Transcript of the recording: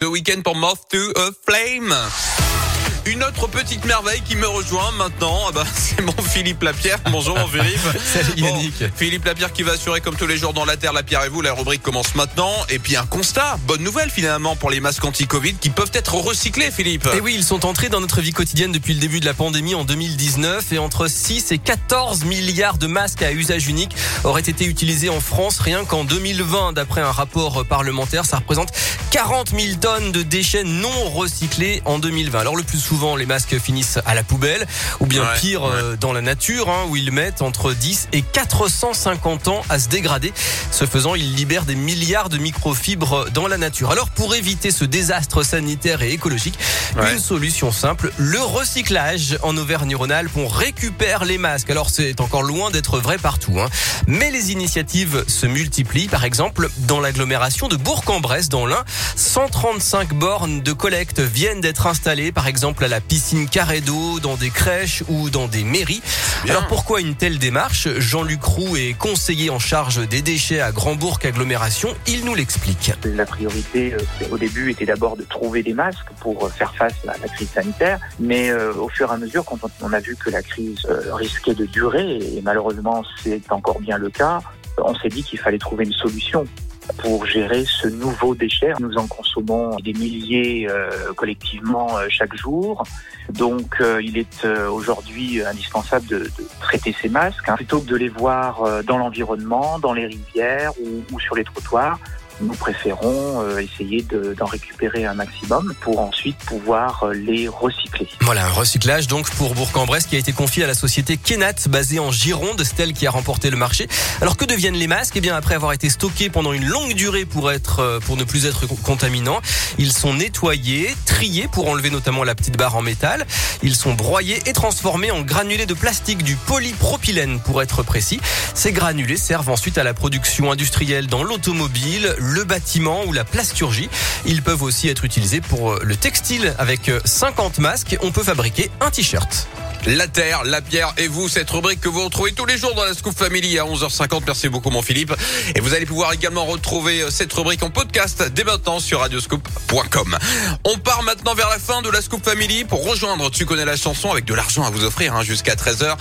The Weekend pour Moth to a Flame. Une autre petite merveille qui me rejoint maintenant, ah bah, c'est mon Philippe Lapierre. Bonjour mon Philippe. Salut Yannick. Philippe Lapierre qui va assurer comme tous les jours dans la Terre, la Pierre et vous. La rubrique commence maintenant. Et puis un constat, bonne nouvelle finalement pour les masques anti-Covid qui peuvent être recyclés Philippe. Et oui, ils sont entrés dans notre vie quotidienne depuis le début de la pandémie en 2019 et entre 6 et 14 milliards de masques à usage unique auraient été utilisés en France rien qu'en 2020 d'après un rapport parlementaire. Ça représente 40 000 tonnes de déchets non recyclés en 2020. Alors le plus souvent, les masques finissent à la poubelle ou bien Ouais, pire ouais. euh, dans la nature hein, où ils mettent entre 10 et 450 ans à se dégrader. Ce faisant, ils libèrent des milliards de microfibres dans la nature. Alors pour éviter ce désastre sanitaire et écologique, Ouais. une solution simple, le recyclage en Auvergne-Rhône-Alpes. On récupère les masques. Alors c'est encore loin d'être vrai partout. Hein. Mais les initiatives se multiplient. Par exemple, dans l'agglomération de Bourg-en-Bresse, dans l'Ain, 135 bornes de collecte viennent d'être installées. Par exemple, à la piscine carré d'eau, dans des crèches ou dans des mairies. Alors pourquoi une telle démarche? Jean-Luc Roux est conseiller en charge des déchets à Grand-Bourg Agglomération. Il nous l'explique. La priorité euh, au début était d'abord de trouver des masques pour euh, faire face à la crise sanitaire, mais euh, au fur et à mesure, quand on- on a vu que la crise euh, risquait de durer, et malheureusement c'est encore bien le cas, on s'est dit qu'il fallait trouver une solution pour gérer ce nouveau déchet. Nous en consommons des milliers euh, collectivement euh, chaque jour. Donc euh, il est euh, aujourd'hui indispensable de, de traiter ces masques hein. plutôt que de les voir euh, dans l'environnement, dans les rivières ou, ou sur les trottoirs. Nous préférons euh, essayer de- d'en récupérer un maximum pour ensuite pouvoir euh, les recycler. Voilà, un recyclage donc pour Bourg-en-Bresse qui a été confié à la société Kenat basée en Gironde, c'est elle qui a remporté le marché. Alors que deviennent les masques? Eh bien après avoir été stockés pendant une longue durée pour être euh, pour ne plus être co- contaminants, ils sont nettoyés, triés pour enlever notamment la petite barre en métal. Ils sont broyés et transformés en granulés de plastique du polypropylène pour être précis. Ces granulés servent ensuite à la production industrielle dans l'automobile, le bâtiment ou la plasturgie. Ils peuvent aussi être utilisés pour euh, le textile avec euh, 50 masques. On peut fabriquer un t-shirt. La Terre, la Pierre et vous, cette rubrique que vous retrouvez tous les jours dans la Scoop Family à 11h50. Merci beaucoup mon Philippe. Et vous allez pouvoir également retrouver euh, cette rubrique en podcast dès maintenant sur radioscoop.com. On part maintenant vers la fin de la Scoop Family pour rejoindre Tu connais la chanson avec de l'argent à vous offrir hein, jusqu'à 13h.